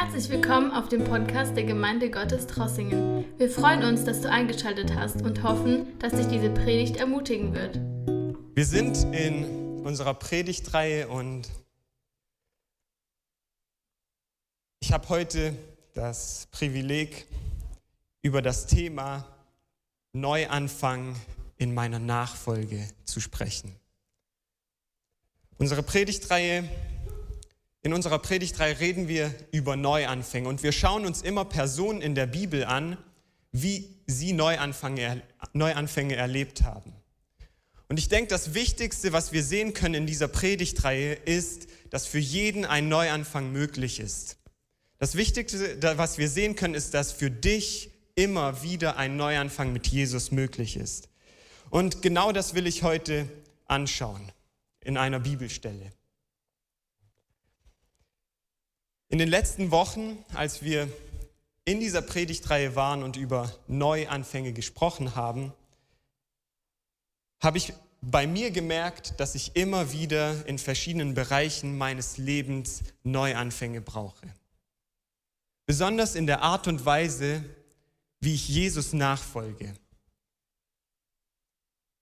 Herzlich willkommen auf dem Podcast der Gemeinde Gottes Trossingen. Wir freuen uns, dass du eingeschaltet hast und hoffen, dass dich diese Predigt ermutigen wird. Wir sind in unserer Predigtreihe und ich habe heute das Privileg, über das Thema Neuanfang in meiner Nachfolge zu sprechen. Unsere Predigtreihe in unserer Predigtreihe reden wir über Neuanfänge und wir schauen uns immer Personen in der Bibel an, wie sie Neuanfänge, Neuanfänge erlebt haben. Und ich denke, das Wichtigste, was wir sehen können in dieser Predigtreihe, ist, dass für jeden ein Neuanfang möglich ist. Das Wichtigste, was wir sehen können, ist, dass für dich immer wieder ein Neuanfang mit Jesus möglich ist. Und genau das will ich heute anschauen in einer Bibelstelle. In den letzten Wochen, als wir in dieser Predigtreihe waren und über Neuanfänge gesprochen haben, habe ich bei mir gemerkt, dass ich immer wieder in verschiedenen Bereichen meines Lebens Neuanfänge brauche. Besonders in der Art und Weise, wie ich Jesus nachfolge.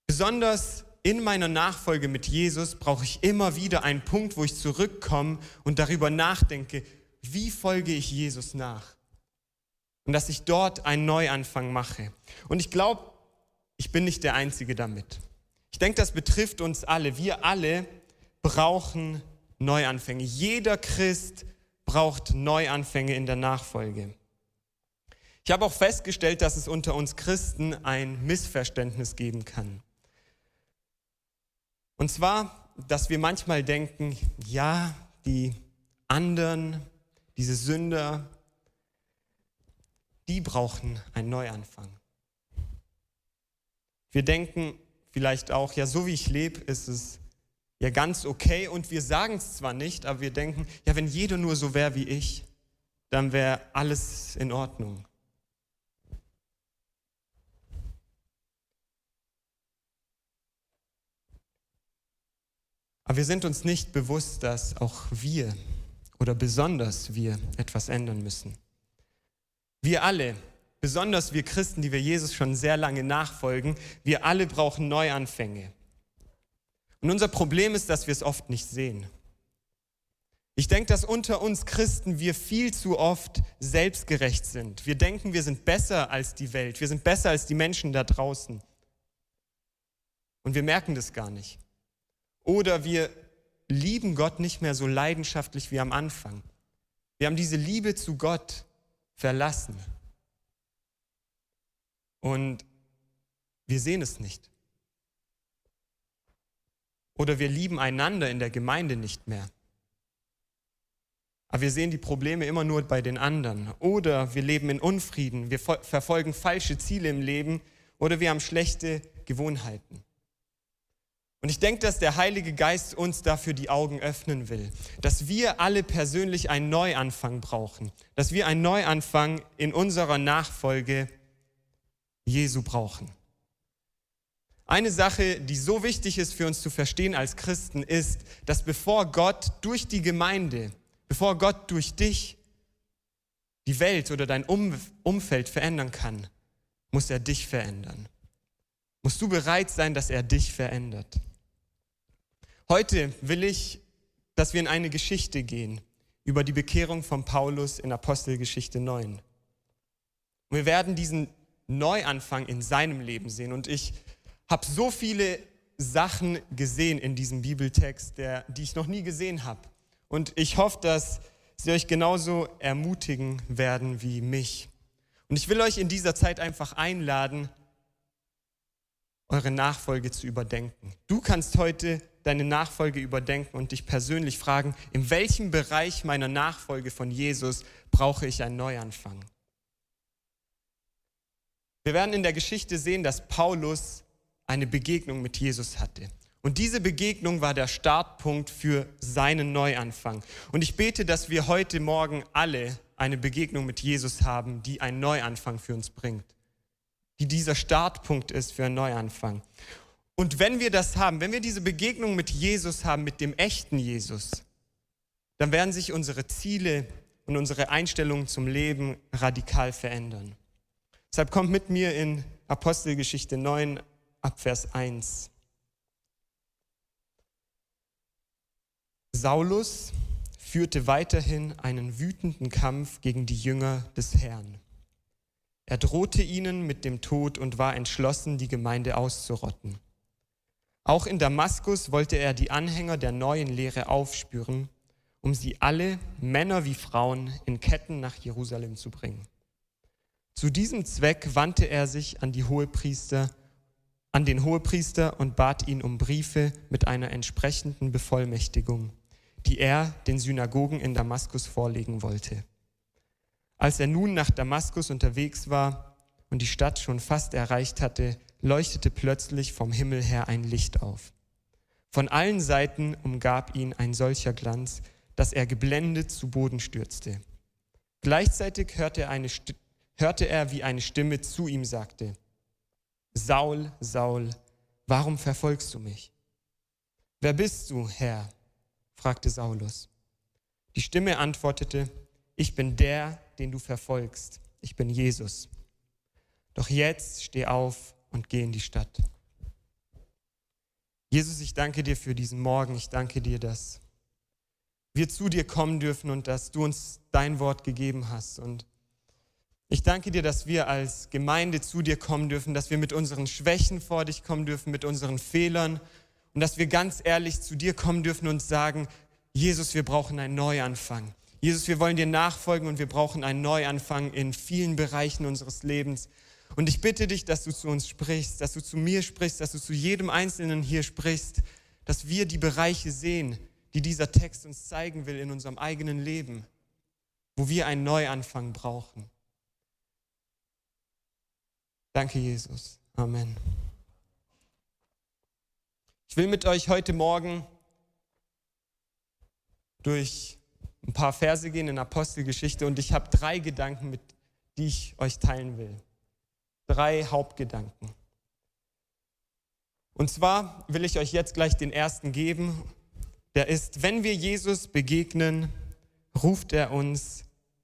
Besonders in meiner Nachfolge mit Jesus brauche ich immer wieder einen Punkt, wo ich zurückkomme und darüber nachdenke, wie folge ich Jesus nach? Und dass ich dort einen Neuanfang mache. Und ich glaube, ich bin nicht der Einzige damit. Ich denke, das betrifft uns alle. Wir alle brauchen Neuanfänge. Jeder Christ braucht Neuanfänge in der Nachfolge. Ich habe auch festgestellt, dass es unter uns Christen ein Missverständnis geben kann. Und zwar, dass wir manchmal denken, ja, die anderen, diese Sünder, die brauchen einen Neuanfang. Wir denken vielleicht auch, ja, so wie ich lebe, ist es ja ganz okay und wir sagen es zwar nicht, aber wir denken, ja, wenn jeder nur so wäre wie ich, dann wäre alles in Ordnung. Aber wir sind uns nicht bewusst, dass auch wir oder besonders wir etwas ändern müssen. Wir alle, besonders wir Christen, die wir Jesus schon sehr lange nachfolgen, wir alle brauchen Neuanfänge. Und unser Problem ist, dass wir es oft nicht sehen. Ich denke, dass unter uns Christen wir viel zu oft selbstgerecht sind. Wir denken, wir sind besser als die Welt, wir sind besser als die Menschen da draußen. Und wir merken das gar nicht. Oder wir lieben Gott nicht mehr so leidenschaftlich wie am Anfang. Wir haben diese Liebe zu Gott verlassen. Und wir sehen es nicht. Oder wir lieben einander in der Gemeinde nicht mehr. Aber wir sehen die Probleme immer nur bei den anderen. Oder wir leben in Unfrieden, wir verfolgen falsche Ziele im Leben oder wir haben schlechte Gewohnheiten. Und ich denke, dass der Heilige Geist uns dafür die Augen öffnen will, dass wir alle persönlich einen Neuanfang brauchen, dass wir einen Neuanfang in unserer Nachfolge Jesu brauchen. Eine Sache, die so wichtig ist für uns zu verstehen als Christen, ist, dass bevor Gott durch die Gemeinde, bevor Gott durch dich die Welt oder dein Umfeld verändern kann, muss er dich verändern. Musst du bereit sein, dass er dich verändert. Heute will ich, dass wir in eine Geschichte gehen über die Bekehrung von Paulus in Apostelgeschichte 9. Und wir werden diesen Neuanfang in seinem Leben sehen. Und ich habe so viele Sachen gesehen in diesem Bibeltext, der, die ich noch nie gesehen habe. Und ich hoffe, dass sie euch genauso ermutigen werden wie mich. Und ich will euch in dieser Zeit einfach einladen, eure Nachfolge zu überdenken. Du kannst heute deine Nachfolge überdenken und dich persönlich fragen, in welchem Bereich meiner Nachfolge von Jesus brauche ich einen Neuanfang? Wir werden in der Geschichte sehen, dass Paulus eine Begegnung mit Jesus hatte. Und diese Begegnung war der Startpunkt für seinen Neuanfang. Und ich bete, dass wir heute Morgen alle eine Begegnung mit Jesus haben, die einen Neuanfang für uns bringt. Die dieser Startpunkt ist für einen Neuanfang. Und wenn wir das haben, wenn wir diese Begegnung mit Jesus haben, mit dem echten Jesus, dann werden sich unsere Ziele und unsere Einstellung zum Leben radikal verändern. Deshalb kommt mit mir in Apostelgeschichte 9 ab Vers 1. Saulus führte weiterhin einen wütenden Kampf gegen die Jünger des Herrn. Er drohte ihnen mit dem Tod und war entschlossen, die Gemeinde auszurotten. Auch in Damaskus wollte er die Anhänger der neuen Lehre aufspüren, um sie alle, Männer wie Frauen, in Ketten nach Jerusalem zu bringen. Zu diesem Zweck wandte er sich an die Hohepriester, an den Hohepriester und bat ihn um Briefe mit einer entsprechenden Bevollmächtigung, die er den Synagogen in Damaskus vorlegen wollte. Als er nun nach Damaskus unterwegs war und die Stadt schon fast erreicht hatte, leuchtete plötzlich vom Himmel her ein Licht auf. Von allen Seiten umgab ihn ein solcher Glanz, dass er geblendet zu Boden stürzte. Gleichzeitig hörte er, eine, hörte er, wie eine Stimme zu ihm sagte, Saul, Saul, warum verfolgst du mich? Wer bist du, Herr? fragte Saulus. Die Stimme antwortete, ich bin der, den du verfolgst. Ich bin Jesus. Doch jetzt steh auf und geh in die Stadt. Jesus, ich danke dir für diesen Morgen. Ich danke dir, dass wir zu dir kommen dürfen und dass du uns dein Wort gegeben hast. Und ich danke dir, dass wir als Gemeinde zu dir kommen dürfen, dass wir mit unseren Schwächen vor dich kommen dürfen, mit unseren Fehlern und dass wir ganz ehrlich zu dir kommen dürfen und sagen, Jesus, wir brauchen einen Neuanfang. Jesus, wir wollen dir nachfolgen und wir brauchen einen Neuanfang in vielen Bereichen unseres Lebens. Und ich bitte dich, dass du zu uns sprichst, dass du zu mir sprichst, dass du zu jedem Einzelnen hier sprichst, dass wir die Bereiche sehen, die dieser Text uns zeigen will in unserem eigenen Leben, wo wir einen Neuanfang brauchen. Danke, Jesus. Amen. Ich will mit euch heute Morgen durch ein paar Verse gehen in Apostelgeschichte und ich habe drei Gedanken, mit, die ich euch teilen will. Drei Hauptgedanken. Und zwar will ich euch jetzt gleich den ersten geben. Der ist, wenn wir Jesus begegnen, ruft er uns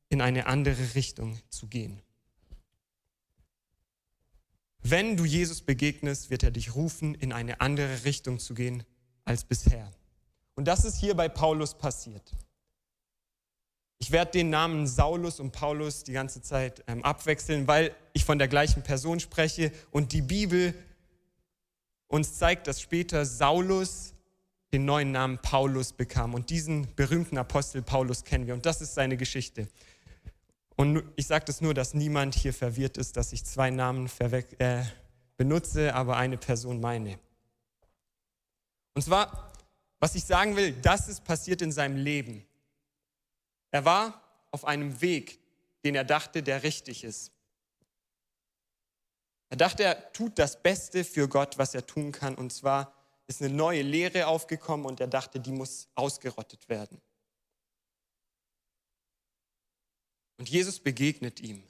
in eine andere Richtung zu gehen. Wenn du Jesus begegnest, wird er dich rufen, in eine andere Richtung zu gehen als bisher. Und das ist hier bei Paulus passiert. Ich werde den Namen Saulus und Paulus die ganze Zeit ähm, abwechseln, weil ich von der gleichen Person spreche und die Bibel uns zeigt, dass später Saulus den neuen Namen Paulus bekam. Und diesen berühmten Apostel Paulus kennen wir. Und das ist seine Geschichte. Und ich sage das nur, dass niemand hier verwirrt ist, dass ich zwei Namen äh, benutze, aber eine Person meine. Und zwar, was ich sagen will, das ist passiert in seinem Leben. Er war auf einem Weg, den er dachte, der richtig ist. Er dachte, er tut das Beste für Gott, was er tun kann. Und zwar ist eine neue Lehre aufgekommen und er dachte, die muss ausgerottet werden. Und Jesus begegnet ihm.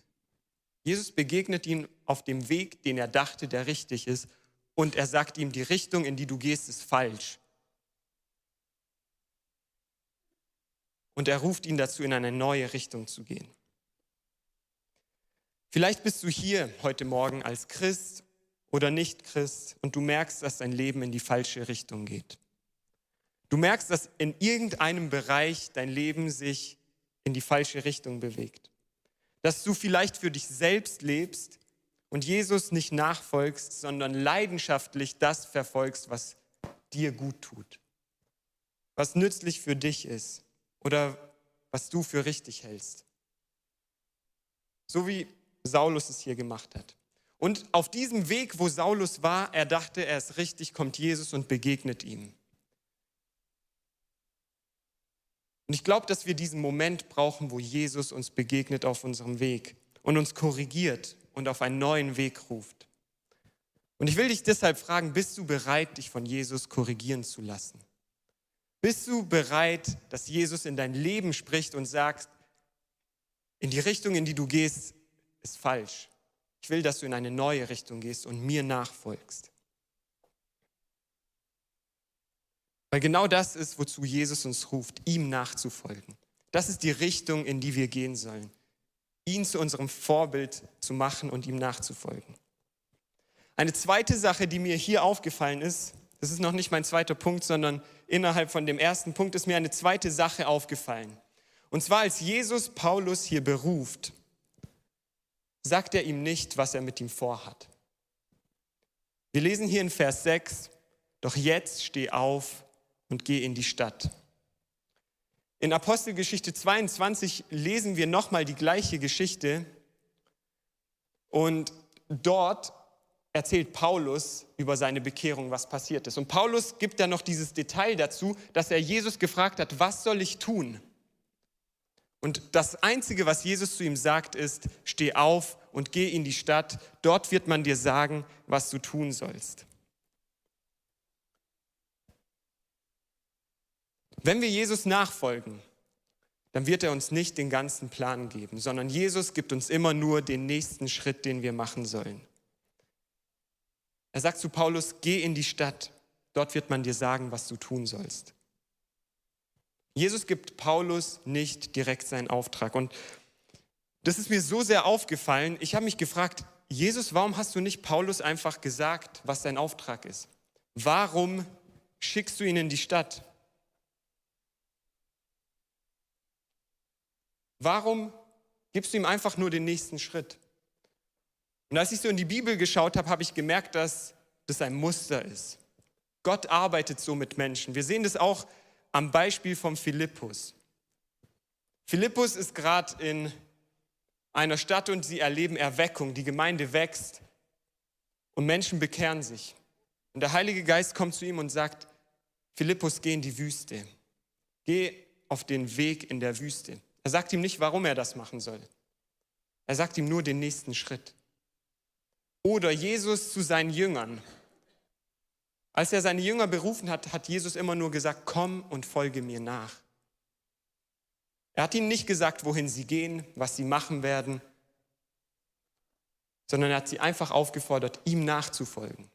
Jesus begegnet ihm auf dem Weg, den er dachte, der richtig ist. Und er sagt ihm, die Richtung, in die du gehst, ist falsch. Und er ruft ihn dazu, in eine neue Richtung zu gehen. Vielleicht bist du hier heute Morgen als Christ oder nicht Christ und du merkst, dass dein Leben in die falsche Richtung geht. Du merkst, dass in irgendeinem Bereich dein Leben sich in die falsche Richtung bewegt. Dass du vielleicht für dich selbst lebst und Jesus nicht nachfolgst, sondern leidenschaftlich das verfolgst, was dir gut tut, was nützlich für dich ist oder was du für richtig hältst. So wie Saulus es hier gemacht hat. Und auf diesem Weg, wo Saulus war, er dachte, er ist richtig, kommt Jesus und begegnet ihm. Und ich glaube, dass wir diesen Moment brauchen, wo Jesus uns begegnet auf unserem Weg und uns korrigiert und auf einen neuen Weg ruft. Und ich will dich deshalb fragen, bist du bereit, dich von Jesus korrigieren zu lassen? Bist du bereit, dass Jesus in dein Leben spricht und sagt, in die Richtung, in die du gehst, ist falsch. Ich will, dass du in eine neue Richtung gehst und mir nachfolgst. Weil genau das ist, wozu Jesus uns ruft, ihm nachzufolgen. Das ist die Richtung, in die wir gehen sollen. Ihn zu unserem Vorbild zu machen und ihm nachzufolgen. Eine zweite Sache, die mir hier aufgefallen ist, das ist noch nicht mein zweiter Punkt, sondern innerhalb von dem ersten Punkt ist mir eine zweite Sache aufgefallen. Und zwar, als Jesus Paulus hier beruft, sagt er ihm nicht, was er mit ihm vorhat. Wir lesen hier in Vers 6, doch jetzt steh auf und geh in die Stadt. In Apostelgeschichte 22 lesen wir nochmal die gleiche Geschichte und dort erzählt Paulus über seine Bekehrung, was passiert ist. Und Paulus gibt dann noch dieses Detail dazu, dass er Jesus gefragt hat, was soll ich tun? Und das Einzige, was Jesus zu ihm sagt, ist, steh auf und geh in die Stadt, dort wird man dir sagen, was du tun sollst. Wenn wir Jesus nachfolgen, dann wird er uns nicht den ganzen Plan geben, sondern Jesus gibt uns immer nur den nächsten Schritt, den wir machen sollen. Er sagt zu Paulus, geh in die Stadt, dort wird man dir sagen, was du tun sollst. Jesus gibt Paulus nicht direkt seinen Auftrag. Und das ist mir so sehr aufgefallen. Ich habe mich gefragt, Jesus, warum hast du nicht Paulus einfach gesagt, was sein Auftrag ist? Warum schickst du ihn in die Stadt? Warum gibst du ihm einfach nur den nächsten Schritt? Und als ich so in die Bibel geschaut habe, habe ich gemerkt, dass das ein Muster ist. Gott arbeitet so mit Menschen. Wir sehen das auch am Beispiel von Philippus. Philippus ist gerade in einer Stadt und sie erleben Erweckung. Die Gemeinde wächst und Menschen bekehren sich. Und der Heilige Geist kommt zu ihm und sagt, Philippus, geh in die Wüste. Geh auf den Weg in der Wüste. Er sagt ihm nicht, warum er das machen soll. Er sagt ihm nur den nächsten Schritt. Oder Jesus zu seinen Jüngern. Als er seine Jünger berufen hat, hat Jesus immer nur gesagt, komm und folge mir nach. Er hat ihnen nicht gesagt, wohin sie gehen, was sie machen werden, sondern er hat sie einfach aufgefordert, ihm nachzufolgen.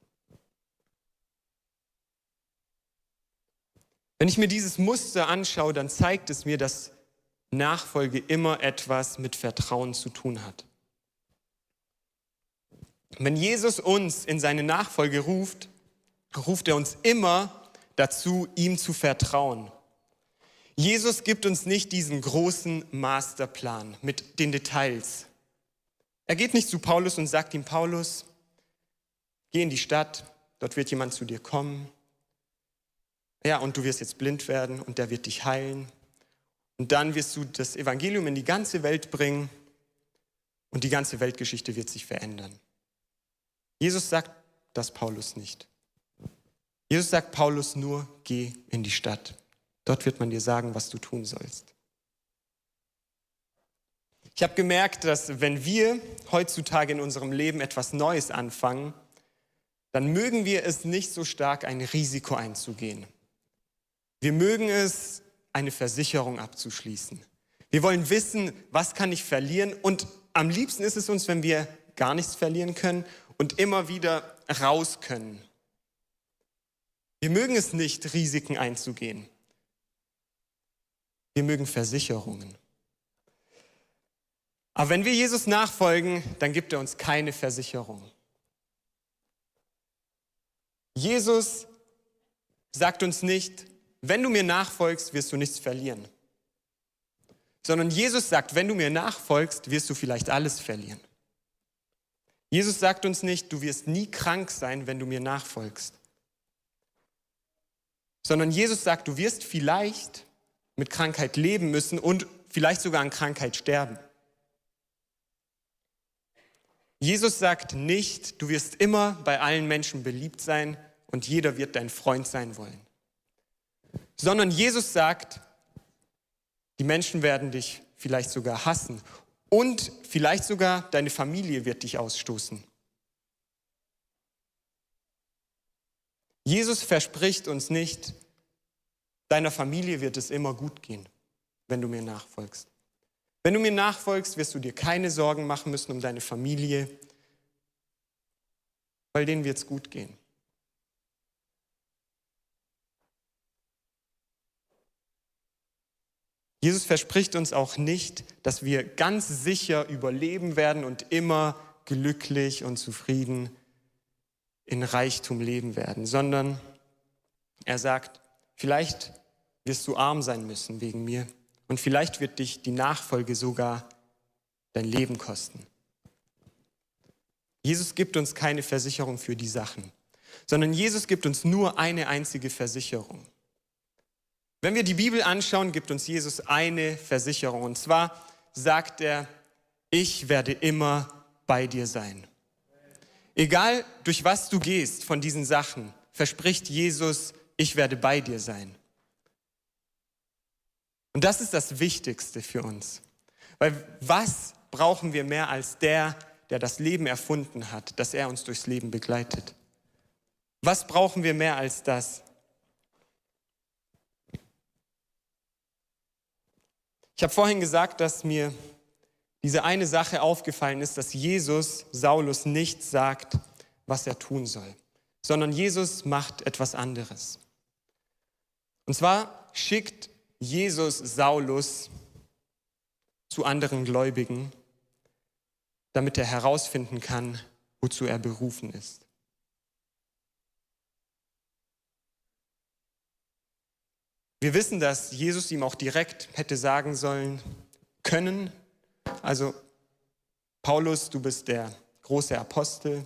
Wenn ich mir dieses Muster anschaue, dann zeigt es mir, dass Nachfolge immer etwas mit Vertrauen zu tun hat. Wenn Jesus uns in seine Nachfolge ruft, ruft er uns immer dazu, ihm zu vertrauen. Jesus gibt uns nicht diesen großen Masterplan mit den Details. Er geht nicht zu Paulus und sagt ihm, Paulus, geh in die Stadt, dort wird jemand zu dir kommen. Ja, und du wirst jetzt blind werden und der wird dich heilen. Und dann wirst du das Evangelium in die ganze Welt bringen und die ganze Weltgeschichte wird sich verändern. Jesus sagt das Paulus nicht. Jesus sagt Paulus nur, geh in die Stadt. Dort wird man dir sagen, was du tun sollst. Ich habe gemerkt, dass wenn wir heutzutage in unserem Leben etwas Neues anfangen, dann mögen wir es nicht so stark, ein Risiko einzugehen. Wir mögen es, eine Versicherung abzuschließen. Wir wollen wissen, was kann ich verlieren und am liebsten ist es uns, wenn wir gar nichts verlieren können und immer wieder raus können. Wir mögen es nicht, Risiken einzugehen. Wir mögen Versicherungen. Aber wenn wir Jesus nachfolgen, dann gibt er uns keine Versicherung. Jesus sagt uns nicht, wenn du mir nachfolgst, wirst du nichts verlieren. Sondern Jesus sagt, wenn du mir nachfolgst, wirst du vielleicht alles verlieren. Jesus sagt uns nicht, du wirst nie krank sein, wenn du mir nachfolgst sondern Jesus sagt, du wirst vielleicht mit Krankheit leben müssen und vielleicht sogar an Krankheit sterben. Jesus sagt nicht, du wirst immer bei allen Menschen beliebt sein und jeder wird dein Freund sein wollen, sondern Jesus sagt, die Menschen werden dich vielleicht sogar hassen und vielleicht sogar deine Familie wird dich ausstoßen. Jesus verspricht uns nicht, deiner Familie wird es immer gut gehen, wenn du mir nachfolgst. Wenn du mir nachfolgst, wirst du dir keine Sorgen machen müssen um deine Familie, weil denen wird es gut gehen. Jesus verspricht uns auch nicht, dass wir ganz sicher überleben werden und immer glücklich und zufrieden in Reichtum leben werden, sondern er sagt, vielleicht wirst du arm sein müssen wegen mir und vielleicht wird dich die Nachfolge sogar dein Leben kosten. Jesus gibt uns keine Versicherung für die Sachen, sondern Jesus gibt uns nur eine einzige Versicherung. Wenn wir die Bibel anschauen, gibt uns Jesus eine Versicherung. Und zwar sagt er, ich werde immer bei dir sein. Egal durch was du gehst von diesen Sachen, verspricht Jesus, ich werde bei dir sein. Und das ist das Wichtigste für uns. Weil was brauchen wir mehr als der, der das Leben erfunden hat, dass er uns durchs Leben begleitet? Was brauchen wir mehr als das? Ich habe vorhin gesagt, dass mir diese eine Sache aufgefallen ist, dass Jesus Saulus nicht sagt, was er tun soll, sondern Jesus macht etwas anderes. Und zwar schickt Jesus Saulus zu anderen Gläubigen, damit er herausfinden kann, wozu er berufen ist. Wir wissen, dass Jesus ihm auch direkt hätte sagen sollen können, also Paulus, du bist der große Apostel.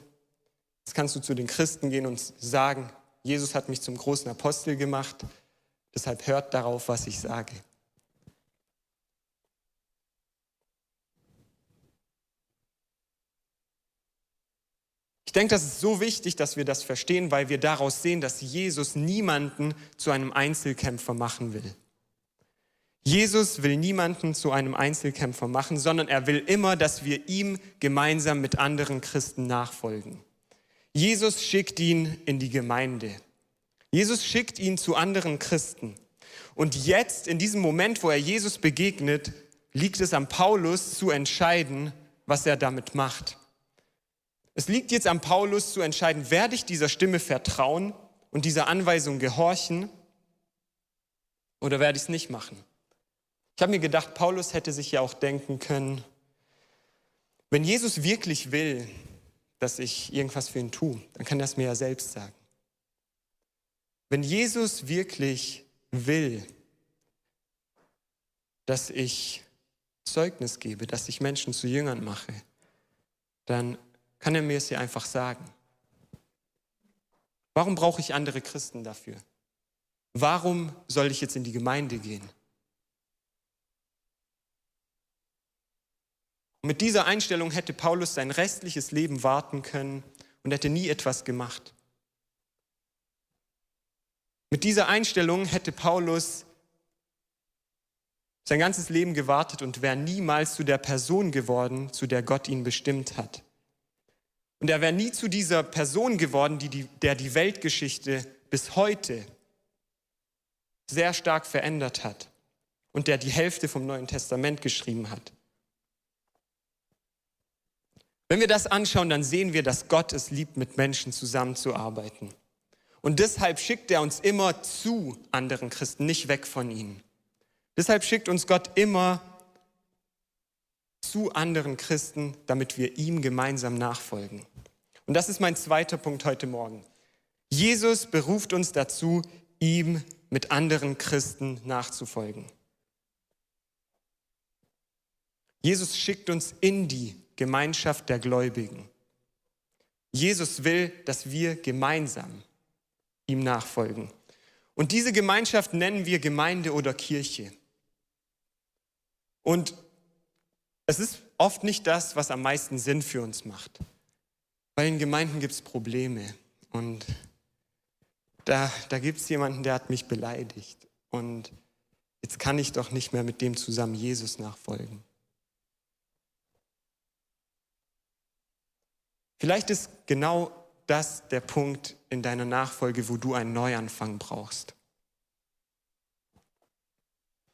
Jetzt kannst du zu den Christen gehen und sagen, Jesus hat mich zum großen Apostel gemacht, deshalb hört darauf, was ich sage. Ich denke, das ist so wichtig, dass wir das verstehen, weil wir daraus sehen, dass Jesus niemanden zu einem Einzelkämpfer machen will. Jesus will niemanden zu einem Einzelkämpfer machen, sondern er will immer, dass wir ihm gemeinsam mit anderen Christen nachfolgen. Jesus schickt ihn in die Gemeinde. Jesus schickt ihn zu anderen Christen. Und jetzt, in diesem Moment, wo er Jesus begegnet, liegt es an Paulus zu entscheiden, was er damit macht. Es liegt jetzt an Paulus zu entscheiden, werde ich dieser Stimme vertrauen und dieser Anweisung gehorchen oder werde ich es nicht machen? Ich habe mir gedacht, Paulus hätte sich ja auch denken können, wenn Jesus wirklich will, dass ich irgendwas für ihn tue, dann kann er es mir ja selbst sagen. Wenn Jesus wirklich will, dass ich Zeugnis gebe, dass ich Menschen zu Jüngern mache, dann kann er mir es ja einfach sagen. Warum brauche ich andere Christen dafür? Warum soll ich jetzt in die Gemeinde gehen? mit dieser Einstellung hätte Paulus sein restliches Leben warten können und hätte nie etwas gemacht. Mit dieser Einstellung hätte Paulus sein ganzes Leben gewartet und wäre niemals zu der Person geworden, zu der Gott ihn bestimmt hat. Und er wäre nie zu dieser Person geworden, die die, der die Weltgeschichte bis heute sehr stark verändert hat und der die Hälfte vom Neuen Testament geschrieben hat. Wenn wir das anschauen, dann sehen wir, dass Gott es liebt, mit Menschen zusammenzuarbeiten. Und deshalb schickt er uns immer zu anderen Christen, nicht weg von ihnen. Deshalb schickt uns Gott immer zu anderen Christen, damit wir ihm gemeinsam nachfolgen. Und das ist mein zweiter Punkt heute Morgen. Jesus beruft uns dazu, ihm mit anderen Christen nachzufolgen. Jesus schickt uns in die Gemeinschaft der Gläubigen. Jesus will, dass wir gemeinsam ihm nachfolgen. Und diese Gemeinschaft nennen wir Gemeinde oder Kirche. Und es ist oft nicht das, was am meisten Sinn für uns macht. Weil in Gemeinden gibt es Probleme. Und da, da gibt es jemanden, der hat mich beleidigt. Und jetzt kann ich doch nicht mehr mit dem zusammen Jesus nachfolgen. Vielleicht ist genau das der Punkt in deiner Nachfolge, wo du einen Neuanfang brauchst.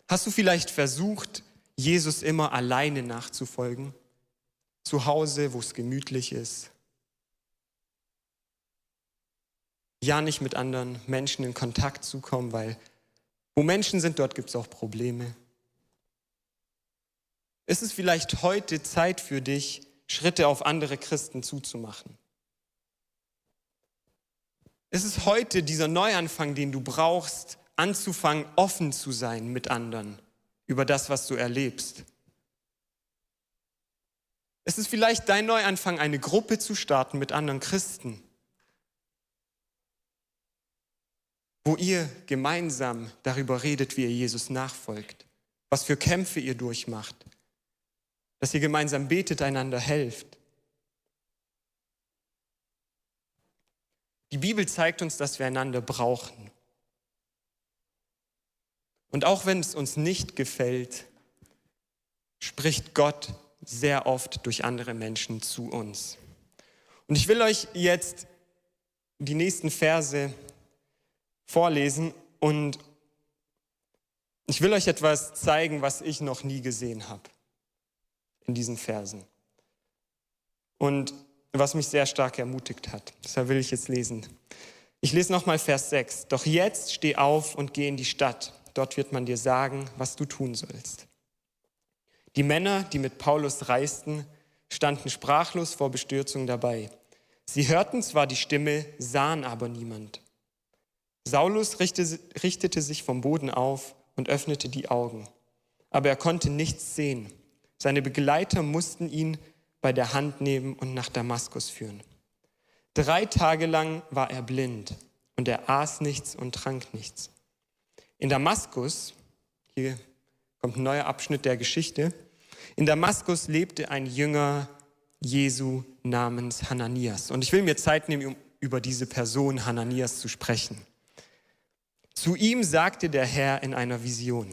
Hast du vielleicht versucht, Jesus immer alleine nachzufolgen? Zu Hause, wo es gemütlich ist? Ja, nicht mit anderen Menschen in Kontakt zu kommen, weil wo Menschen sind, dort gibt es auch Probleme. Ist es vielleicht heute Zeit für dich, Schritte auf andere Christen zuzumachen? Ist es heute dieser Neuanfang, den du brauchst, anzufangen, offen zu sein mit anderen über das, was du erlebst? Ist es vielleicht dein Neuanfang, eine Gruppe zu starten mit anderen Christen, wo ihr gemeinsam darüber redet, wie ihr Jesus nachfolgt, was für Kämpfe ihr durchmacht, dass ihr gemeinsam betet, einander helft. Die Bibel zeigt uns, dass wir einander brauchen. Und auch wenn es uns nicht gefällt, spricht Gott sehr oft durch andere Menschen zu uns. Und ich will euch jetzt die nächsten Verse vorlesen und ich will euch etwas zeigen, was ich noch nie gesehen habe in diesen Versen. Und was mich sehr stark ermutigt hat. Deshalb will ich jetzt lesen. Ich lese nochmal Vers 6. Doch jetzt steh auf und geh in die Stadt. Dort wird man dir sagen, was du tun sollst. Die Männer, die mit Paulus reisten, standen sprachlos vor Bestürzung dabei. Sie hörten zwar die Stimme, sahen aber niemand. Saulus richtete sich vom Boden auf und öffnete die Augen, aber er konnte nichts sehen. Seine Begleiter mussten ihn bei der Hand nehmen und nach Damaskus führen. Drei Tage lang war er blind und er aß nichts und trank nichts. In Damaskus, hier kommt ein neuer Abschnitt der Geschichte, in Damaskus lebte ein Jünger Jesu namens Hananias. Und ich will mir Zeit nehmen, um über diese Person Hananias zu sprechen. Zu ihm sagte der Herr in einer Vision,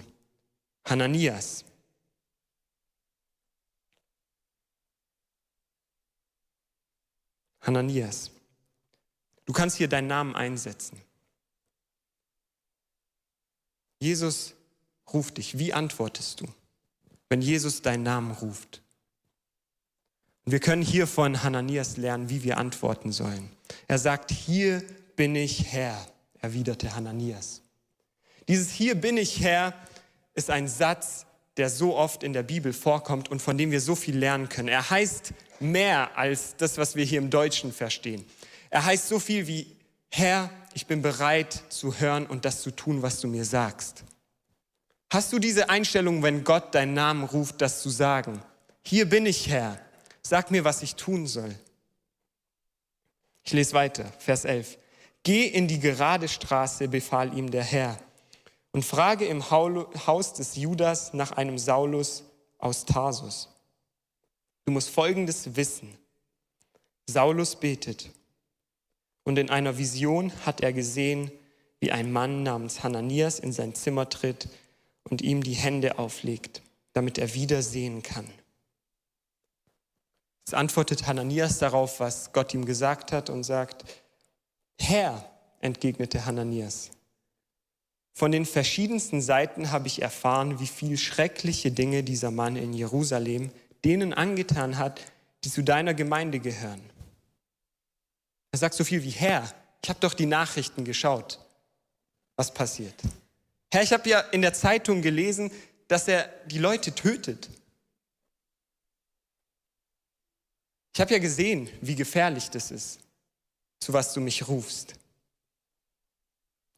Hananias, Hananias, du kannst hier deinen Namen einsetzen. Jesus ruft dich. Wie antwortest du, wenn Jesus deinen Namen ruft? Und wir können hier von Hananias lernen, wie wir antworten sollen. Er sagt, hier bin ich Herr, erwiderte Hananias. Dieses Hier bin ich Herr ist ein Satz, der so oft in der Bibel vorkommt und von dem wir so viel lernen können. Er heißt mehr als das, was wir hier im Deutschen verstehen. Er heißt so viel wie, Herr, ich bin bereit zu hören und das zu tun, was du mir sagst. Hast du diese Einstellung, wenn Gott deinen Namen ruft, das zu sagen? Hier bin ich, Herr. Sag mir, was ich tun soll. Ich lese weiter, Vers 11. Geh in die gerade Straße, befahl ihm der Herr, und frage im Haus des Judas nach einem Saulus aus Tarsus. Du musst Folgendes wissen. Saulus betet und in einer Vision hat er gesehen, wie ein Mann namens Hananias in sein Zimmer tritt und ihm die Hände auflegt, damit er wieder sehen kann. Es antwortet Hananias darauf, was Gott ihm gesagt hat und sagt, Herr, entgegnete Hananias, von den verschiedensten Seiten habe ich erfahren, wie viel schreckliche Dinge dieser Mann in Jerusalem denen angetan hat, die zu deiner Gemeinde gehören. Er sagt so viel wie, Herr, ich habe doch die Nachrichten geschaut. Was passiert? Herr, ich habe ja in der Zeitung gelesen, dass er die Leute tötet. Ich habe ja gesehen, wie gefährlich das ist, zu was du mich rufst.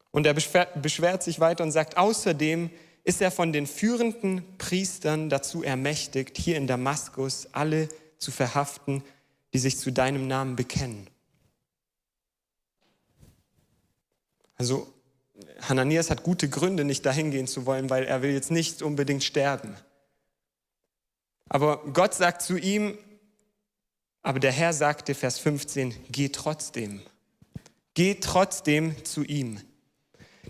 Und er beschwert sich weiter und sagt, außerdem ist er von den führenden Priestern dazu ermächtigt, hier in Damaskus alle zu verhaften, die sich zu deinem Namen bekennen. Also Hananias hat gute Gründe, nicht dahin gehen zu wollen, weil er will jetzt nicht unbedingt sterben. Aber Gott sagt zu ihm, aber der Herr sagte, Vers 15, geh trotzdem. Geh trotzdem zu ihm.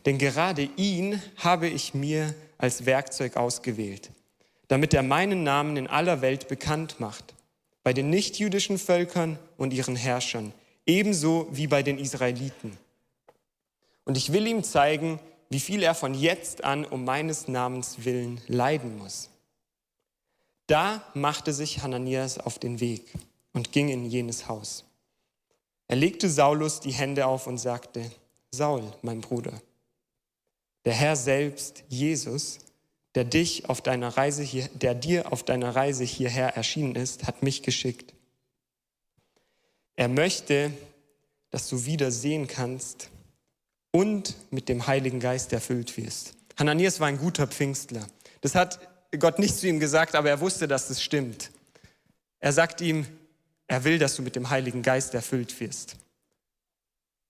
Denn gerade ihn habe ich mir als Werkzeug ausgewählt, damit er meinen Namen in aller Welt bekannt macht, bei den nichtjüdischen Völkern und ihren Herrschern, ebenso wie bei den Israeliten. Und ich will ihm zeigen, wie viel er von jetzt an um meines Namens willen leiden muss. Da machte sich Hananias auf den Weg und ging in jenes Haus. Er legte Saulus die Hände auf und sagte, Saul, mein Bruder, der Herr selbst, Jesus, der dich auf deiner Reise hier, der dir auf deiner Reise hierher erschienen ist, hat mich geschickt. Er möchte, dass du wieder sehen kannst und mit dem Heiligen Geist erfüllt wirst. Hananias war ein guter Pfingstler. Das hat Gott nicht zu ihm gesagt, aber er wusste, dass das stimmt. Er sagt ihm, er will, dass du mit dem Heiligen Geist erfüllt wirst.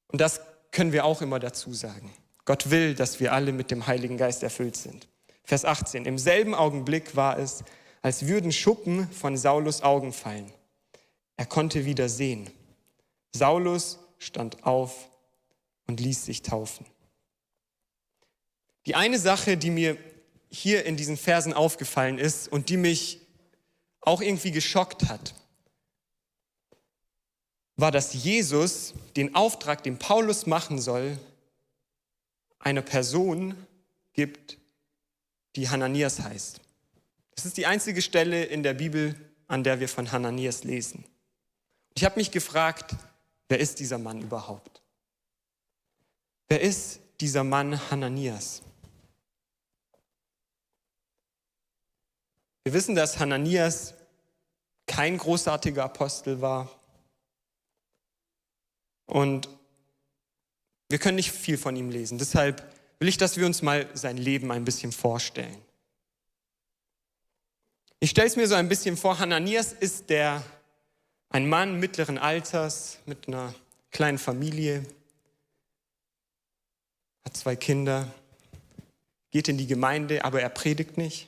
Und das können wir auch immer dazu sagen. Gott will, dass wir alle mit dem Heiligen Geist erfüllt sind. Vers 18. Im selben Augenblick war es, als würden Schuppen von Saulus Augen fallen. Er konnte wieder sehen. Saulus stand auf und ließ sich taufen. Die eine Sache, die mir hier in diesen Versen aufgefallen ist und die mich auch irgendwie geschockt hat, war, dass Jesus den Auftrag, den Paulus machen soll, einer Person gibt, die Hananias heißt. Das ist die einzige Stelle in der Bibel, an der wir von Hananias lesen. Ich habe mich gefragt, wer ist dieser Mann überhaupt? Wer ist dieser Mann Hananias? Wir wissen, dass Hananias kein großartiger Apostel war. Und wir können nicht viel von ihm lesen. Deshalb will ich, dass wir uns mal sein Leben ein bisschen vorstellen. Ich stelle es mir so ein bisschen vor, Hananias ist der, ein Mann mittleren Alters mit einer kleinen Familie, hat zwei Kinder, geht in die Gemeinde, aber er predigt nicht.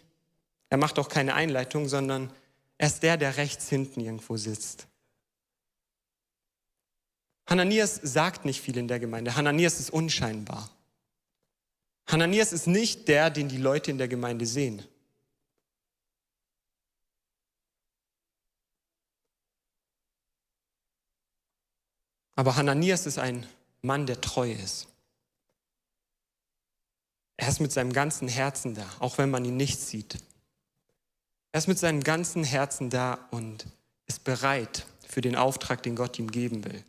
Er macht auch keine Einleitung, sondern er ist der, der rechts hinten irgendwo sitzt. Hananias sagt nicht viel in der Gemeinde. Hananias ist unscheinbar. Hananias ist nicht der, den die Leute in der Gemeinde sehen. Aber Hananias ist ein Mann, der treu ist. Er ist mit seinem ganzen Herzen da, auch wenn man ihn nicht sieht. Er ist mit seinem ganzen Herzen da und ist bereit für den Auftrag, den Gott ihm geben will.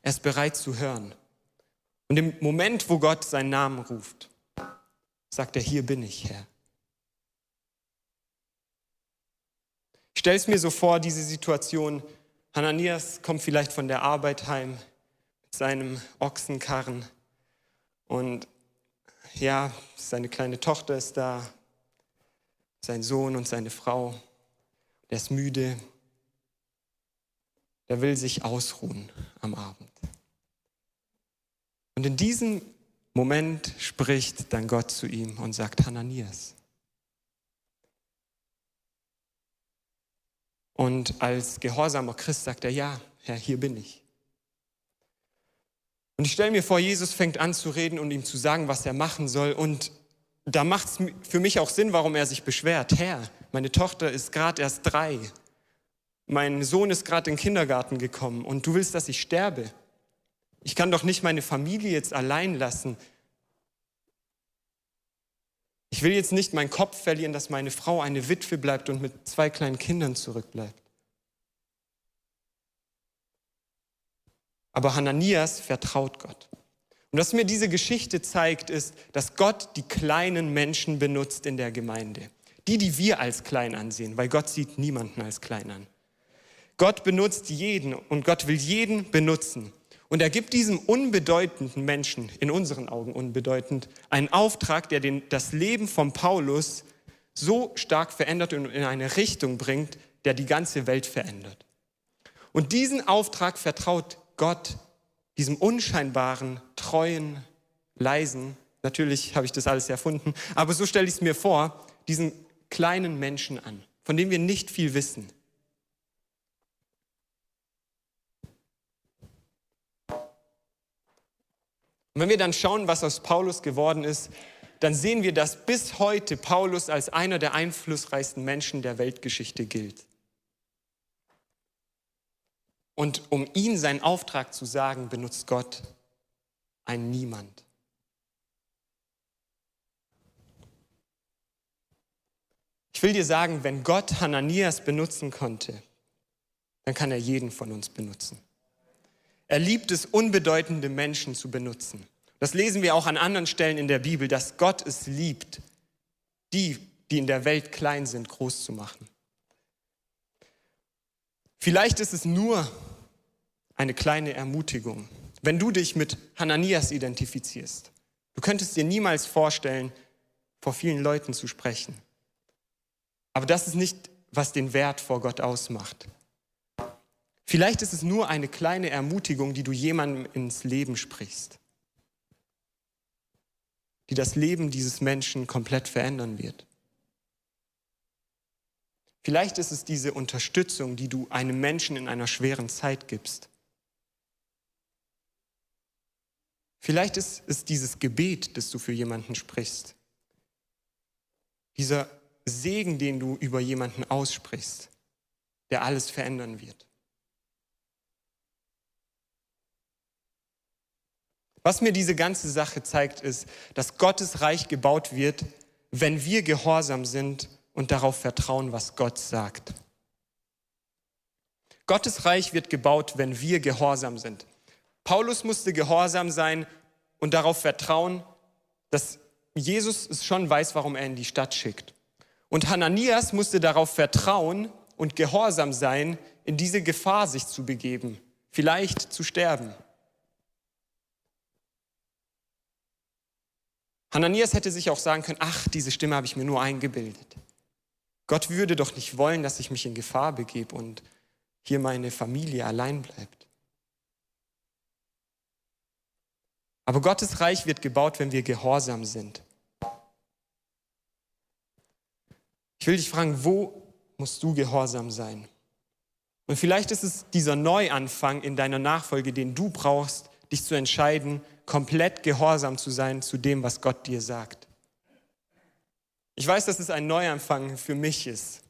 Er ist bereit zu hören. Und im Moment, wo Gott seinen Namen ruft, sagt er, hier bin ich, Herr. Ich stelle es mir so vor, diese Situation, Hananias kommt vielleicht von der Arbeit heim mit seinem Ochsenkarren und ja, seine kleine Tochter ist da, sein Sohn und seine Frau. Der ist müde. Der will sich ausruhen am Abend. Und in diesem Moment spricht dann Gott zu ihm und sagt, Hananias. Und als gehorsamer Christ sagt er, ja, Herr, hier bin ich. Und ich stelle mir vor, Jesus fängt an zu reden und ihm zu sagen, was er machen soll. Und da macht es für mich auch Sinn, warum er sich beschwert. Herr, meine Tochter ist gerade erst drei. Mein Sohn ist gerade in den Kindergarten gekommen und du willst, dass ich sterbe. Ich kann doch nicht meine Familie jetzt allein lassen. Ich will jetzt nicht meinen Kopf verlieren, dass meine Frau eine Witwe bleibt und mit zwei kleinen Kindern zurückbleibt. Aber Hananias vertraut Gott. Und was mir diese Geschichte zeigt, ist, dass Gott die kleinen Menschen benutzt in der Gemeinde. Die, die wir als klein ansehen, weil Gott sieht niemanden als klein an. Gott benutzt jeden und Gott will jeden benutzen. Und er gibt diesem unbedeutenden Menschen, in unseren Augen unbedeutend, einen Auftrag, der den, das Leben von Paulus so stark verändert und in eine Richtung bringt, der die ganze Welt verändert. Und diesen Auftrag vertraut Gott diesem unscheinbaren, treuen, leisen, natürlich habe ich das alles erfunden, aber so stelle ich es mir vor, diesen kleinen Menschen an, von dem wir nicht viel wissen. Und wenn wir dann schauen, was aus Paulus geworden ist, dann sehen wir, dass bis heute Paulus als einer der einflussreichsten Menschen der Weltgeschichte gilt. Und um ihn seinen Auftrag zu sagen, benutzt Gott ein Niemand. Ich will dir sagen, wenn Gott Hananias benutzen konnte, dann kann er jeden von uns benutzen. Er liebt es, unbedeutende Menschen zu benutzen. Das lesen wir auch an anderen Stellen in der Bibel, dass Gott es liebt, die, die in der Welt klein sind, groß zu machen. Vielleicht ist es nur eine kleine Ermutigung, wenn du dich mit Hananias identifizierst. Du könntest dir niemals vorstellen, vor vielen Leuten zu sprechen. Aber das ist nicht, was den Wert vor Gott ausmacht. Vielleicht ist es nur eine kleine Ermutigung, die du jemandem ins Leben sprichst, die das Leben dieses Menschen komplett verändern wird. Vielleicht ist es diese Unterstützung, die du einem Menschen in einer schweren Zeit gibst. Vielleicht ist es dieses Gebet, das du für jemanden sprichst. Dieser Segen, den du über jemanden aussprichst, der alles verändern wird. Was mir diese ganze Sache zeigt, ist, dass Gottes Reich gebaut wird, wenn wir gehorsam sind und darauf vertrauen, was Gott sagt. Gottes Reich wird gebaut, wenn wir gehorsam sind. Paulus musste gehorsam sein und darauf vertrauen, dass Jesus es schon weiß, warum er in die Stadt schickt. Und Hananias musste darauf vertrauen und gehorsam sein, in diese Gefahr sich zu begeben, vielleicht zu sterben. Hananias hätte sich auch sagen können, ach, diese Stimme habe ich mir nur eingebildet. Gott würde doch nicht wollen, dass ich mich in Gefahr begebe und hier meine Familie allein bleibt. Aber Gottes Reich wird gebaut, wenn wir gehorsam sind. Ich will dich fragen, wo musst du gehorsam sein? Und vielleicht ist es dieser Neuanfang in deiner Nachfolge, den du brauchst, dich zu entscheiden, komplett gehorsam zu sein zu dem, was Gott dir sagt. Ich weiß, dass es ein Neuanfang für mich ist.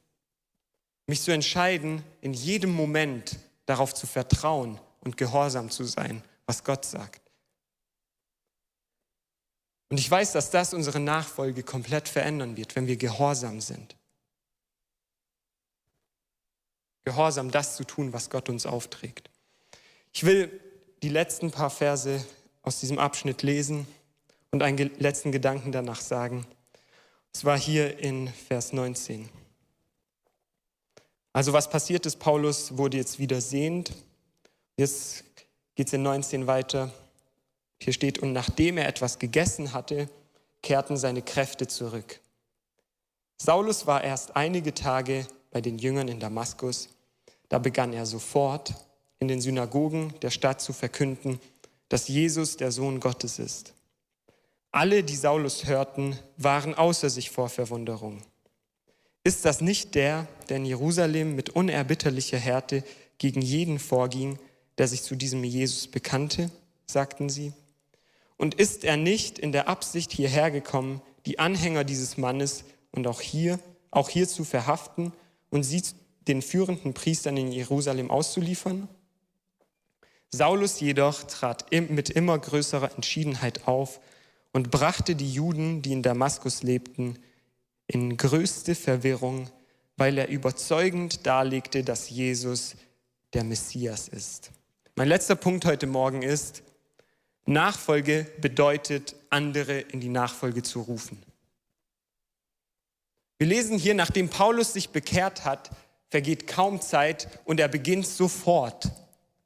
Mich zu entscheiden, in jedem Moment darauf zu vertrauen und gehorsam zu sein, was Gott sagt. Und ich weiß, dass das unsere Nachfolge komplett verändern wird, wenn wir gehorsam sind. Gehorsam, das zu tun, was Gott uns aufträgt. Ich will die letzten paar Verse aus diesem Abschnitt lesen und einen letzten Gedanken danach sagen. Es war hier in Vers 19. Also was passiert ist, Paulus wurde jetzt wieder sehend. Jetzt geht es in 19 weiter. Hier steht, und nachdem er etwas gegessen hatte, kehrten seine Kräfte zurück. Saulus war erst einige Tage bei den Jüngern in Damaskus. Da begann er sofort in den Synagogen der Stadt zu verkünden, dass Jesus der Sohn Gottes ist. Alle, die Saulus hörten, waren außer sich vor Verwunderung. Ist das nicht der, der in Jerusalem mit unerbitterlicher Härte gegen jeden vorging, der sich zu diesem Jesus bekannte? sagten sie. Und ist er nicht in der Absicht hierher gekommen, die Anhänger dieses Mannes und auch hier, auch hier zu verhaften und sie den führenden Priestern in Jerusalem auszuliefern? Saulus jedoch trat mit immer größerer Entschiedenheit auf und brachte die Juden, die in Damaskus lebten, in größte Verwirrung, weil er überzeugend darlegte, dass Jesus der Messias ist. Mein letzter Punkt heute Morgen ist, Nachfolge bedeutet, andere in die Nachfolge zu rufen. Wir lesen hier, nachdem Paulus sich bekehrt hat, vergeht kaum Zeit und er beginnt sofort.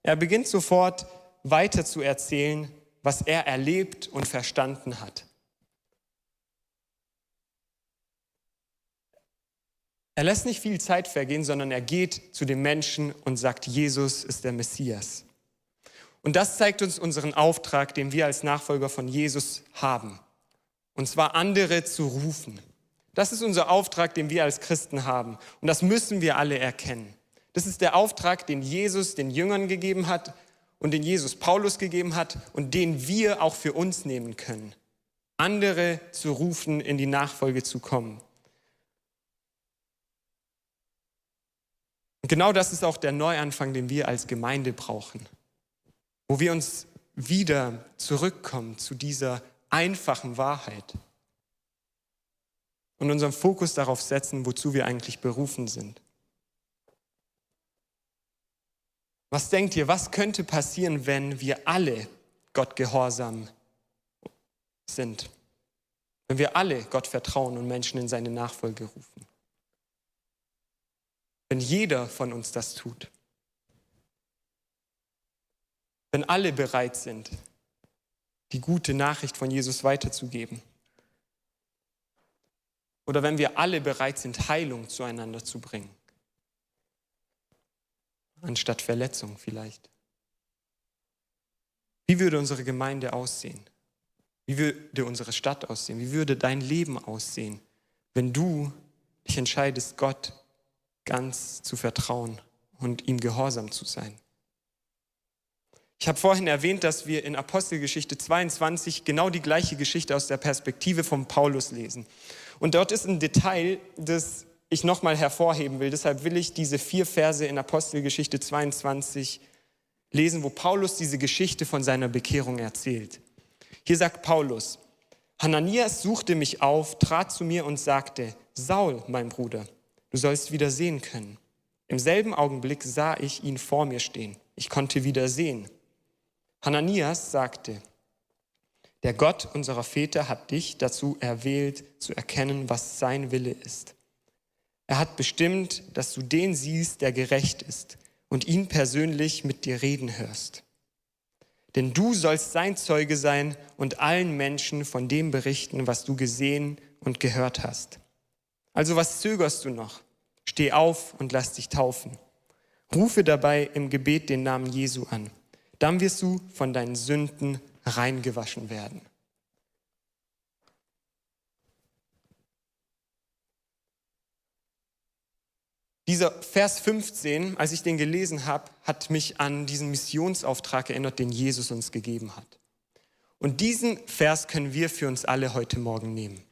Er beginnt sofort weiter zu erzählen, was er erlebt und verstanden hat. Er lässt nicht viel Zeit vergehen, sondern er geht zu den Menschen und sagt, Jesus ist der Messias. Und das zeigt uns unseren Auftrag, den wir als Nachfolger von Jesus haben. Und zwar andere zu rufen. Das ist unser Auftrag, den wir als Christen haben. Und das müssen wir alle erkennen. Das ist der Auftrag, den Jesus den Jüngern gegeben hat und den Jesus Paulus gegeben hat und den wir auch für uns nehmen können. Andere zu rufen, in die Nachfolge zu kommen. Und genau das ist auch der Neuanfang, den wir als Gemeinde brauchen, wo wir uns wieder zurückkommen zu dieser einfachen Wahrheit und unseren Fokus darauf setzen, wozu wir eigentlich berufen sind. Was denkt ihr, was könnte passieren, wenn wir alle Gott gehorsam sind? wenn wir alle Gott vertrauen und Menschen in seine Nachfolge rufen. Wenn jeder von uns das tut. Wenn alle bereit sind, die gute Nachricht von Jesus weiterzugeben. Oder wenn wir alle bereit sind, Heilung zueinander zu bringen. Anstatt Verletzung vielleicht. Wie würde unsere Gemeinde aussehen? Wie würde unsere Stadt aussehen? Wie würde dein Leben aussehen, wenn du dich entscheidest, Gott ganz zu vertrauen und ihm gehorsam zu sein? Ich habe vorhin erwähnt, dass wir in Apostelgeschichte 22 genau die gleiche Geschichte aus der Perspektive von Paulus lesen. Und dort ist ein Detail, das ich nochmal hervorheben will. Deshalb will ich diese vier Verse in Apostelgeschichte 22 lesen, wo Paulus diese Geschichte von seiner Bekehrung erzählt. Hier sagt Paulus, Hananias suchte mich auf, trat zu mir und sagte, Saul, mein Bruder, du sollst wieder sehen können. Im selben Augenblick sah ich ihn vor mir stehen. Ich konnte wieder sehen. Hananias sagte, der Gott unserer Väter hat dich dazu erwählt, zu erkennen, was sein Wille ist. Er hat bestimmt, dass du den siehst, der gerecht ist, und ihn persönlich mit dir reden hörst. Denn du sollst sein Zeuge sein und allen Menschen von dem berichten, was du gesehen und gehört hast. Also was zögerst du noch? Steh auf und lass dich taufen. Rufe dabei im Gebet den Namen Jesu an. Dann wirst du von deinen Sünden reingewaschen werden. Dieser Vers 15, als ich den gelesen habe, hat mich an diesen Missionsauftrag erinnert, den Jesus uns gegeben hat. Und diesen Vers können wir für uns alle heute Morgen nehmen.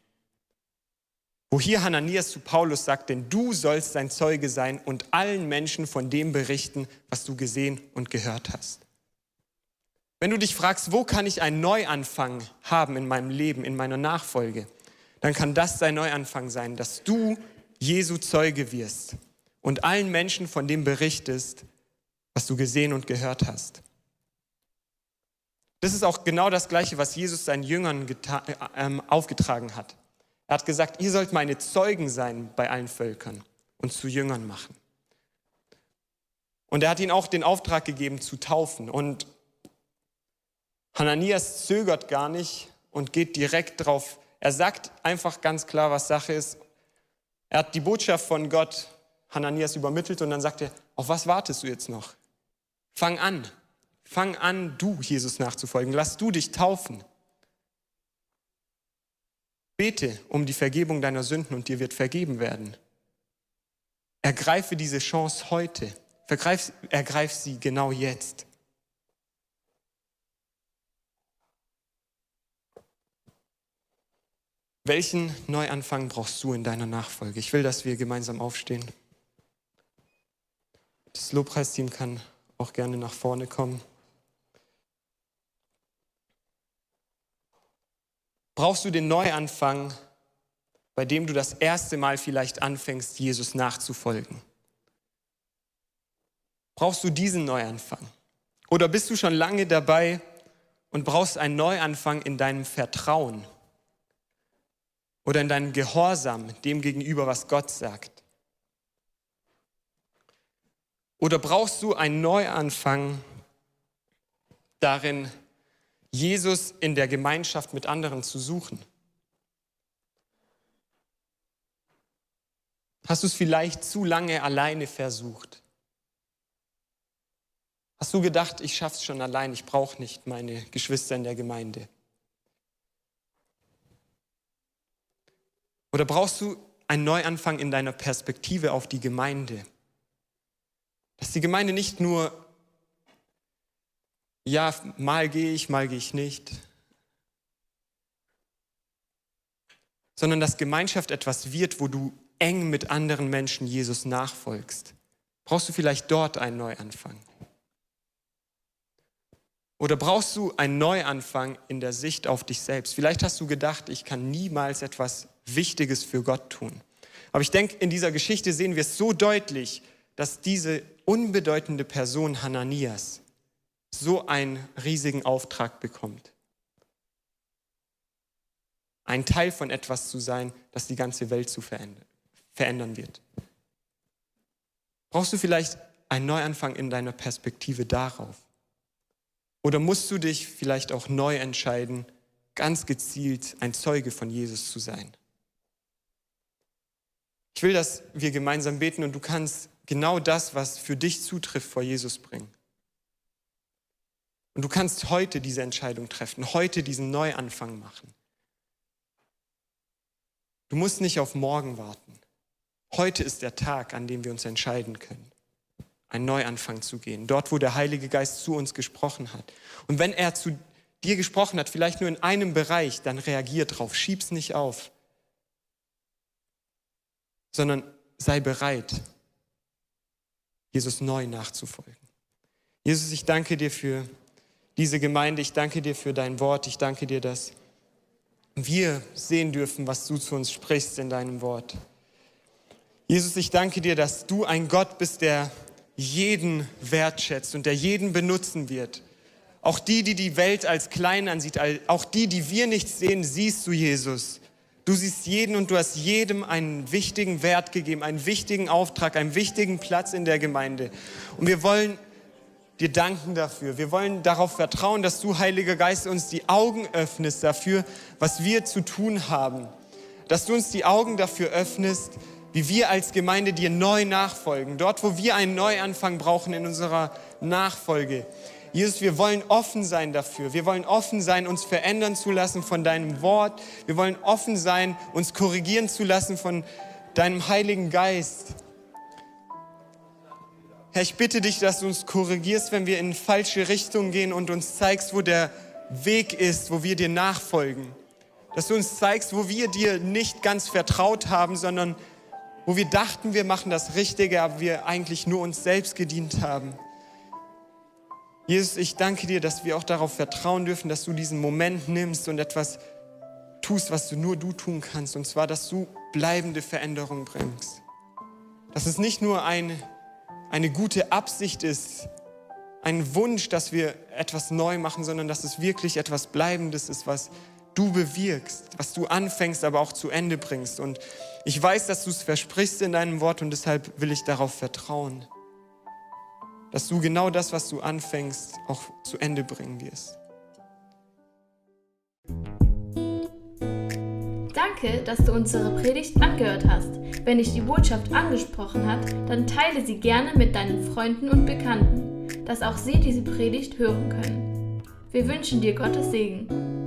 Wo hier Hananias zu Paulus sagt, denn du sollst sein Zeuge sein und allen Menschen von dem berichten, was du gesehen und gehört hast. Wenn du dich fragst, wo kann ich einen Neuanfang haben in meinem Leben, in meiner Nachfolge, dann kann das dein Neuanfang sein, dass du Jesu Zeuge wirst und allen Menschen von dem berichtest, was du gesehen und gehört hast. Das ist auch genau das Gleiche, was Jesus seinen Jüngern äh, aufgetragen hat. Er hat gesagt, ihr sollt meine Zeugen sein bei allen Völkern und zu Jüngern machen. Und er hat ihnen auch den Auftrag gegeben zu taufen. Und Hananias zögert gar nicht und geht direkt drauf. Er sagt einfach ganz klar, was Sache ist. Er hat die Botschaft von Gott Hananias übermittelt und dann sagt er, auf was wartest du jetzt noch? Fang an. Fang an, du Jesus nachzufolgen. Lass du dich taufen. Bete um die Vergebung deiner Sünden und dir wird vergeben werden. Ergreife diese Chance heute. Vergreif, ergreif sie genau jetzt. Welchen Neuanfang brauchst du in deiner Nachfolge? Ich will, dass wir gemeinsam aufstehen. Das Lobpreisteam kann auch gerne nach vorne kommen. Brauchst du den Neuanfang, bei dem du das erste Mal vielleicht anfängst, Jesus nachzufolgen? Brauchst du diesen Neuanfang? Oder bist du schon lange dabei und brauchst einen Neuanfang in deinem Vertrauen oder in deinem Gehorsam dem gegenüber, was Gott sagt? Oder brauchst du einen Neuanfang darin, Jesus in der Gemeinschaft mit anderen zu suchen? Hast du es vielleicht zu lange alleine versucht? Hast du gedacht, ich schaff's schon allein, ich brauche nicht meine Geschwister in der Gemeinde? Oder brauchst du einen Neuanfang in deiner Perspektive auf die Gemeinde? Dass die Gemeinde nicht nur, ja, mal gehe ich, mal gehe ich nicht, sondern dass Gemeinschaft etwas wird, wo du eng mit anderen Menschen Jesus nachfolgst. Brauchst du vielleicht dort einen Neuanfang? Oder brauchst du einen Neuanfang in der Sicht auf dich selbst? Vielleicht hast du gedacht, ich kann niemals etwas Wichtiges für Gott tun. Aber ich denke, in dieser Geschichte sehen wir es so deutlich, dass diese unbedeutende Person Hananias so einen riesigen Auftrag bekommt. ein Teil von etwas zu sein, das die ganze Welt zu verändern wird. Brauchst du vielleicht einen Neuanfang in deiner Perspektive darauf? Oder musst du dich vielleicht auch neu entscheiden, ganz gezielt ein Zeuge von Jesus zu sein? Ich will, dass wir gemeinsam beten und du kannst genau das, was für dich zutrifft, vor Jesus bringen. Und du kannst heute diese Entscheidung treffen, heute diesen Neuanfang machen. Du musst nicht auf morgen warten. Heute ist der Tag, an dem wir uns entscheiden können, einen Neuanfang zu gehen, dort, wo der Heilige Geist zu uns gesprochen hat. Und wenn er zu dir gesprochen hat, vielleicht nur in einem Bereich, dann reagier drauf, schieb's nicht auf, sondern sei bereit, Jesus neu nachzufolgen. Jesus, ich danke dir für diese Gemeinde. Ich danke dir für dein Wort. Ich danke dir, dass wir sehen dürfen, was du zu uns sprichst in deinem Wort. Jesus, ich danke dir, dass du ein Gott bist, der jeden wertschätzt und der jeden benutzen wird. Auch die, die die Welt als klein ansieht, auch die, die wir nicht sehen, siehst du, Jesus. Du siehst jeden und du hast jedem einen wichtigen Wert gegeben, einen wichtigen Auftrag, einen wichtigen Platz in der Gemeinde. Und wir wollen dir danken dafür. Wir wollen darauf vertrauen, dass du, Heiliger Geist, uns die Augen öffnest dafür, was wir zu tun haben. Dass du uns die Augen dafür öffnest, wie wir als Gemeinde dir neu nachfolgen. Dort, wo wir einen Neuanfang brauchen in unserer Nachfolge. Jesus, wir wollen offen sein dafür. Wir wollen offen sein, uns verändern zu lassen von deinem Wort. Wir wollen offen sein, uns korrigieren zu lassen von deinem Heiligen Geist. Herr, ich bitte dich, dass du uns korrigierst, wenn wir in falsche Richtungen gehen und uns zeigst, wo der Weg ist, wo wir dir nachfolgen. Dass du uns zeigst, wo wir dir nicht ganz vertraut haben, sondern wo wir dachten, wir machen das Richtige, aber wir eigentlich nur uns selbst gedient haben. Jesus, ich danke dir, dass wir auch darauf vertrauen dürfen, dass du diesen Moment nimmst und etwas tust, was du nur du tun kannst. Und zwar, dass du bleibende Veränderung bringst. Dass es nicht nur ein eine gute Absicht ist, ein Wunsch, dass wir etwas neu machen, sondern dass es wirklich etwas Bleibendes ist, was du bewirkst, was du anfängst, aber auch zu Ende bringst. Und ich weiß, dass du es versprichst in deinem Wort und deshalb will ich darauf vertrauen, dass du genau das, was du anfängst, auch zu Ende bringen wirst. Danke, dass du unsere Predigt angehört hast. Wenn dich die Botschaft angesprochen hat, dann teile sie gerne mit deinen Freunden und Bekannten, dass auch sie diese Predigt hören können. Wir wünschen dir Gottes Segen.